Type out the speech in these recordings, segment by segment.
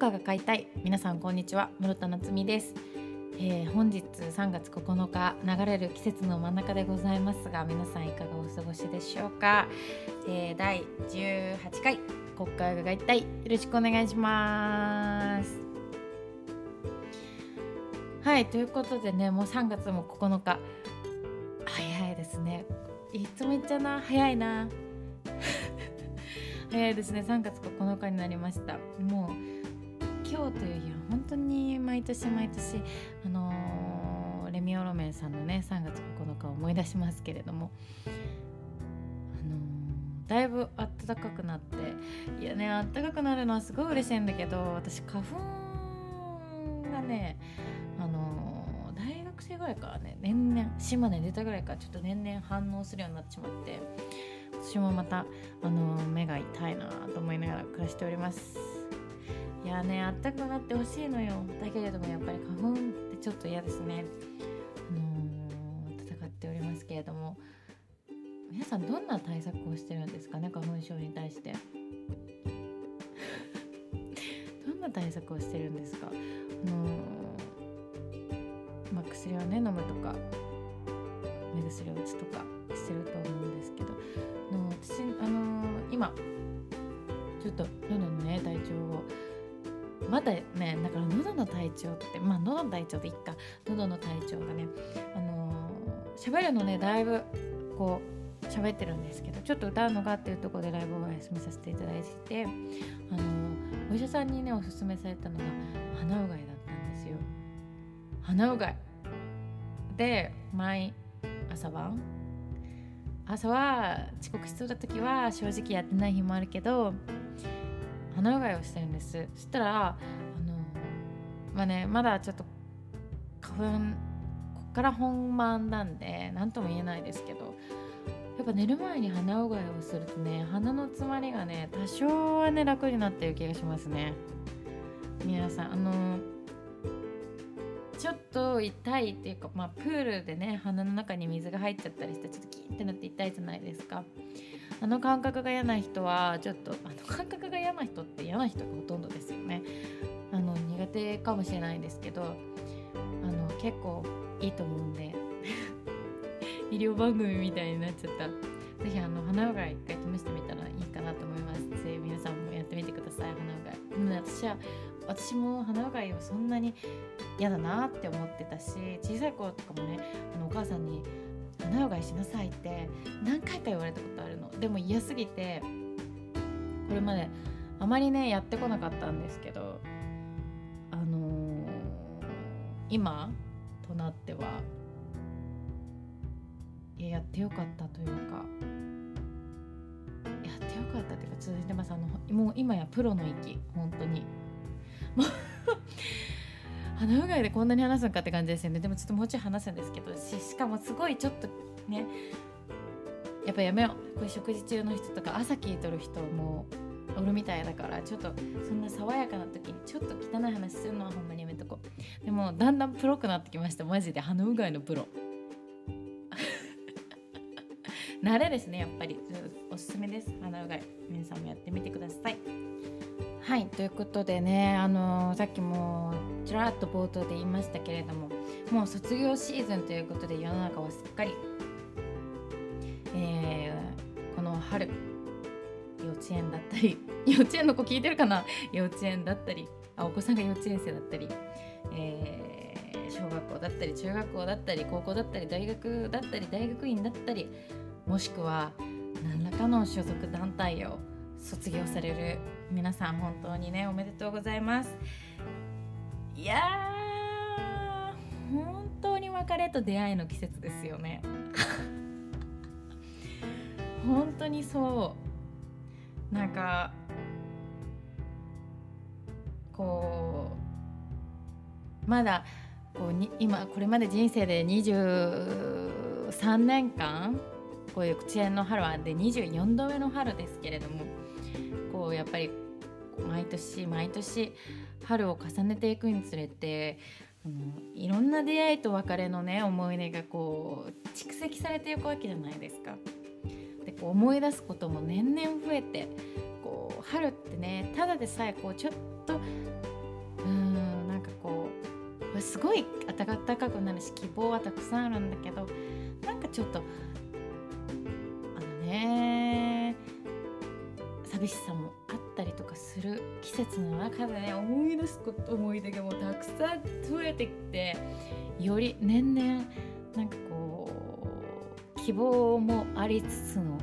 カが買いたい。皆さんこんにちは。室田夏実です、えー、本日3月9日流れる季節の真ん中でございますが皆さんいかがお過ごしでしょうか、えー、第18回国会が買いたい。よろしくお願いします。はいということでねもう3月も9日。早いですね。いつも言っちゃな。早いな。早いですね。3月9日になりました。もう今日という日は本当に毎年毎年あのー、レミオロメンさんのね3月9日を思い出しますけれどもあの、だいぶ暖かくなっていやね暖かくなるのはすごい嬉しいんだけど私花粉がねあの、大学生ぐらいからね年々島根出たぐらいからちょっと年々反応するようになってしまって私もまたあの目が痛いなと思いながら暮らしております。いやねあったかくなってほしいのよ。だけれどもやっぱり花粉ってちょっと嫌ですね。あの、戦っておりますけれども。皆さんどんな対策をしてるんですかね花粉症に対して。どんな対策をしてるんですか。あの、まあ、薬をね飲むとか目薬を打つとかしてると思うんですけど。の私、あのー、今ちょっと喉のね体調をまだねだから喉の体調ってまあ喉の体調でいっか。喉の体調がねあのー、喋るのねだいぶこう喋ってるんですけどちょっと歌うのがっていうところでライブをお休みさせていただいてあのー、お医者さんにねおすすめされたのが鼻うがいだったんですよ。鼻うがい。で毎朝晩朝は遅刻しそうな時は正直やってない日もあるけど鼻うがいをしてるんです。そしたらあのまあねまだちょっと花粉こっから本番なんで何とも言えないですけどやっぱ寝る前に鼻うがいをするとね鼻の詰まりがね多少はね楽になってる気がしますね。皆さんあのちょっと痛いっていうか、まあ、プールでね鼻の中に水が入っちゃったりしてちょっとキーってなって痛いじゃないですか。あの感覚が嫌な人はちょっとあの感覚が嫌な人って嫌な人がほとんどですよね。あの苦手かもしれないんですけどあの結構いいと思うんで 医療番組みたいになっちゃった是非あの鼻うがい一回試してみたらいいかなと思います。ぜひ皆さんもやってみてください鼻うがい。でもね私は私も鼻うがいをそんなに嫌だなって思ってたし小さい頃とかもねあのお母さんに「鼻うがいしなさい」って何回か言われたことあるの。でも嫌すぎてこれまであまりねやってこなかったんですけどあのー、今となってはいややってよかったというかやってよかったっていうか続いてます。あのもう今やプロの域本当に。もう鼻うがいでこんなに話すのかって感じですよね。でもちょっともうちょい話すんですけどししかもすごいちょっとねやっぱやめよう。これ食事中の人とか朝聞いとる人もおるみたいだからちょっとそんな爽やかな時にちょっと汚い話するのはほんまにやめとこう。でもだんだんプロくなってきましたマジで鼻うがいのプロ。慣れですねやっぱり。おすすめです。鼻うがい。皆さんもやってみてください。はいということでねあの、さっきもちらっと冒頭で言いましたけれどももう卒業シーズンということで世の中はすっかり、えー、この春幼稚園だったり 幼稚園の子聞いてるかな？幼稚園だったりあお子さんが幼稚園生だったり、えー、小学校だったり中学校だったり高校だったり大学だったり大学院だったりもしくは何らかの所属団体を卒業される皆さん本当にねおめでとうございます。いや本当に別れと出会いの季節ですよね。本当にそう。なんかこうまだこうに今これまで人生で23年間こういう口縁の春はで24度目の春ですけれどもこうやっぱり毎年毎年春を重ねていくにつれてあのいろんな出会いと別れのね思い出がこう蓄積されていくわけじゃないですか。でこう思い出すことも年々増えてこう春ってねただでさえこうちょっとうん、なんかこうすごい暖かくなるし希望はたくさんあるんだけどなんかちょっと寂しさもあったりとかする季節の中でね思い出すこと思い出がもうたくさん増えてきてより年々なんかこう希望もありつつの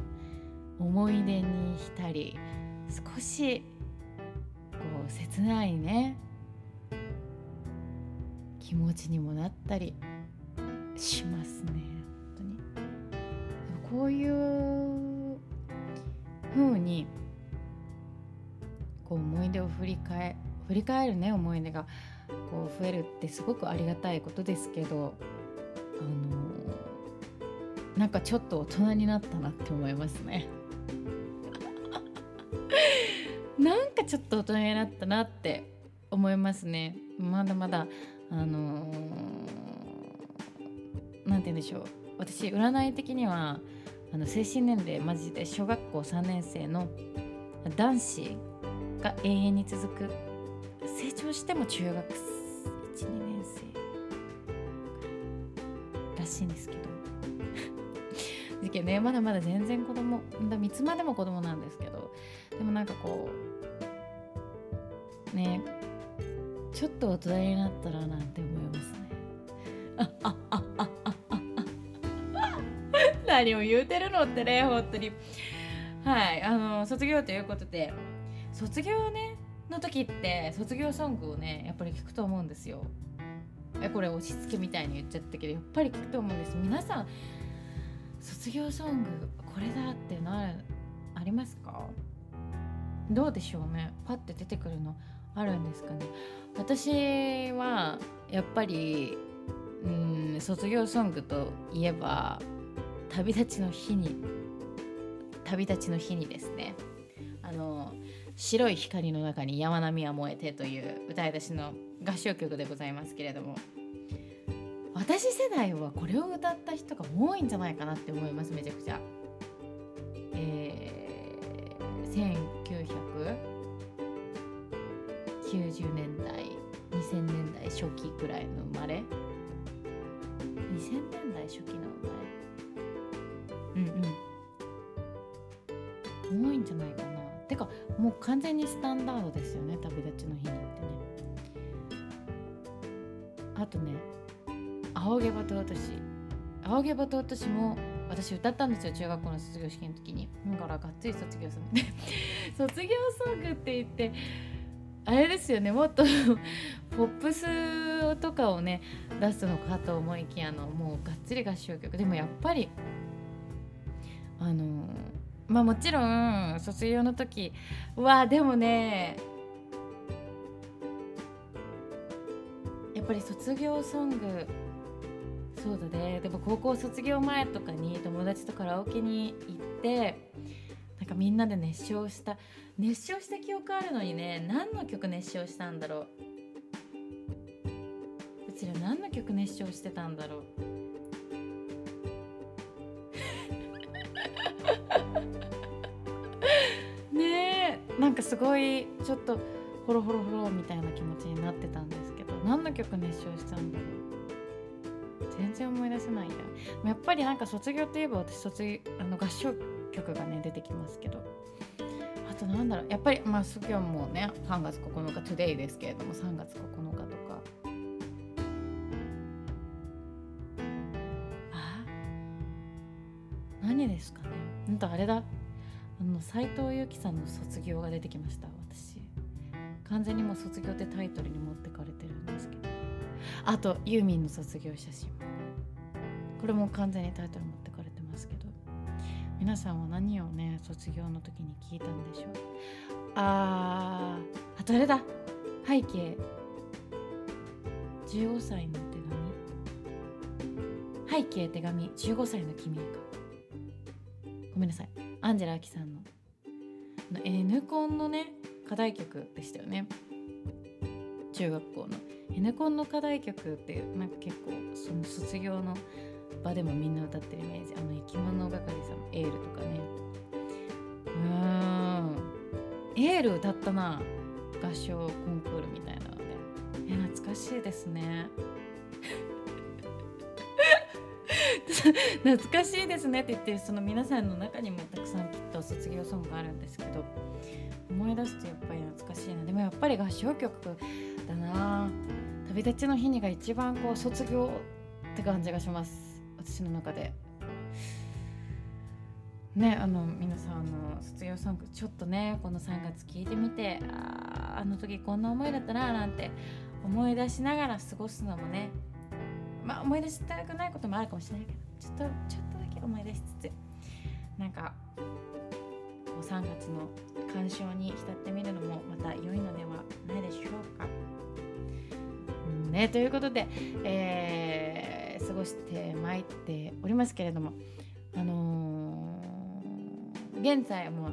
思い出に浸り少しこう切ないね気持ちにもなったりしますね本当に。こういう風にこう思い出を振り返振り返るね思い出がこう増えるってすごくありがたいことですけどあのなんかちょっと大人になったなって思いますね。なんかちょっと大人になったなって思いますね。まだまだあの何、ー、て言うんでしょう私占い的にはあの精神年齢マジで小学校3年生の男子が永遠に続く。成長しても中学12年生らしいんですけど。時期ねまだまだ全然子供だ三つまでも子供なんですけど。でもなんかこうねちょっと大人になったらなんて思いますね。何を言うてるのってね本当に。はいあの卒業ということで卒業ねの時って卒業ソングをねやっぱり聞くと思うんですよ。えこれ押し付けみたいに言っちゃったけどやっぱり聞くと思うんです。皆さん卒業ソングこれだってなありますか？どうでしょうね。パッて出てくるのあるんですかね。私はやっぱりうん卒業ソングといえば旅立ちの日に旅立ちの日にですね。白い光の中に山並みは燃えてという歌い出しの合唱曲でございますけれども私世代はこれを歌った人が多いんじゃないかなって思いますめちゃくちゃ。えー、1990年代2000年代初期くらいの生まれ。2000年代初期の生まれ。うんうん。多いんじゃないかな。てかもう完全にスタンダードですよね旅立ちの日にってね。あとね青毛羽と私。青毛羽と私も私歌ったんですよ中学校の卒業式の時に。だからがっつり卒業するんで。卒業ソングって言ってあれですよねもっとポップスとかをね出すのかと思いきやのもうがっつり合唱曲。でもやっぱりあのまあもちろん卒業の時はでもねやっぱり卒業ソングそうだね。でも高校卒業前とかに友達とカラオケに行ってなんかみんなで熱唱した熱唱した記憶あるのにね何の曲熱唱したんだろう。うちら何の曲熱唱してたんだろう。かすごいちょっとホロホロホロみたいな気持ちになってたんですけど何の曲熱唱したんだろう。全然思い出せないややっぱりなんか卒業といえば私卒業あの合唱曲がね出てきますけど。あとなんだろう。やっぱりまあ卒業もね3月9日 today ですけれども3月9日とか。あ？何ですかね。んとあれだ。あの斉藤由貴さんの卒業が出てきました私。完全にもう卒業ってタイトルに持ってかれてるんですけど。あとユーミンの卒業写真。これも完全にタイトル持ってかれてますけど。皆さんは何をね卒業の時に聞いたんでしょう。あーあとあれだ。背景。15歳の手紙。背景手紙。15歳の君か。ごめんなさい。アンジェラ・アキさんの。の N コンのね課題曲でしたよね。中学校の。N コンの課題曲ってなんか結構その卒業の場でもみんな歌ってるイメージ。あの生き物係さんエールとかね。うん。エール歌ったな。合唱コンクールみたいなので。え懐かしいですね。懐かしいですねって言ってるその皆さんの中にもたくさんきっと卒業ソングがあるんですけど思い出すとやっぱり懐かしいな。でもやっぱり合唱曲だな。旅立ちの日にが一番こう卒業って感じがします。私の中で。ねあの皆さんの卒業ソングちょっとねこの3月聞いてみてああの時こんな思いだったななんて思い出しながら過ごすのもねまあ思い出したくないこともあるかもしれないけど。ちょっとちょっとだけ思い出しつつなんかこう3月の鑑賞に浸ってみるのもまた良いのではないでしょうか。うんね、ということで、えー、過ごしてまいっておりますけれどもあのー、現在も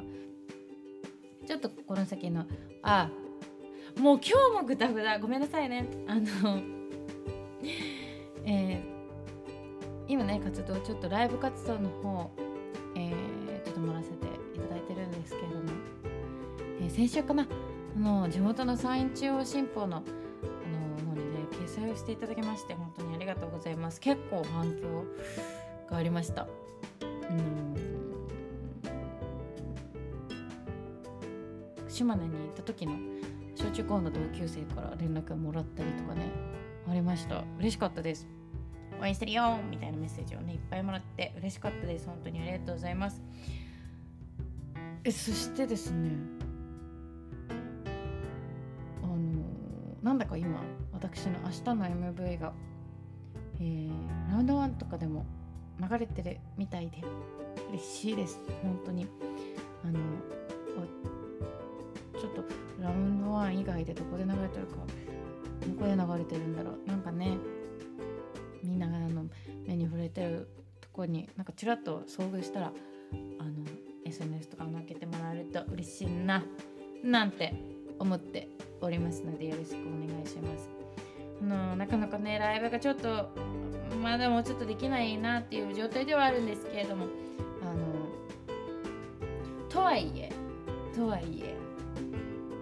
ちょっとこの先のあもう今日もグダグダごめんなさいねあのね活動ちょっとライブ活動の方、えー、ちょっと盛らせていただいてるんですけれども、えー、先週かな。あの地元の山陰中央新報のあの方にね掲載をしていただきまして本当にありがとうございます。結構反響がありました。うん。島根に行った時の小中高の同級生から連絡をもらったりとかねありました。嬉しかったです。応援してるよみたいなメッセージをねいっぱいもらって嬉しかったです。本当にありがとうございます。えそしてですねあのなんだか今私の明日の MV が、えー、ラウンドワンとかでも流れてるみたいで嬉しいです。本当に。あのちょっとラウンドワン以外でどこで流れてるかどこで流れてるんだろう。なんかねれてるとこになんかちらっと遭遇したらあの SNS とかを載っけてもらえると嬉しいななんて思っておりますのでよろしくお願いしますあのなかなかねライブがちょっとまだもうちょっとできないなっていう状態ではあるんですけれどもあのとはいえとはいえ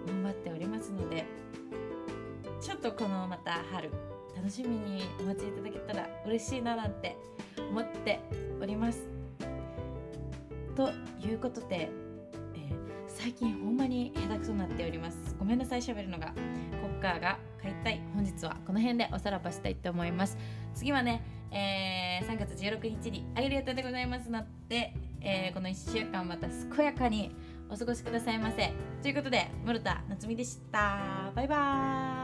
頑張っておりますのでちょっとこのまた春。楽しみにお待ちいただけたら嬉しいななんて思っております。ということで、えー、最近ほんまに下手くそになっております。ごめんなさい、喋るのが。コッカーが買いたい。本日はこの辺でおさらばしたいと思います。次はね、えー、3月16日にあげる予定でございますので、えー、この1週間また健やかにお過ごしくださいませ。ということで、室田夏美でした。バイバーイ。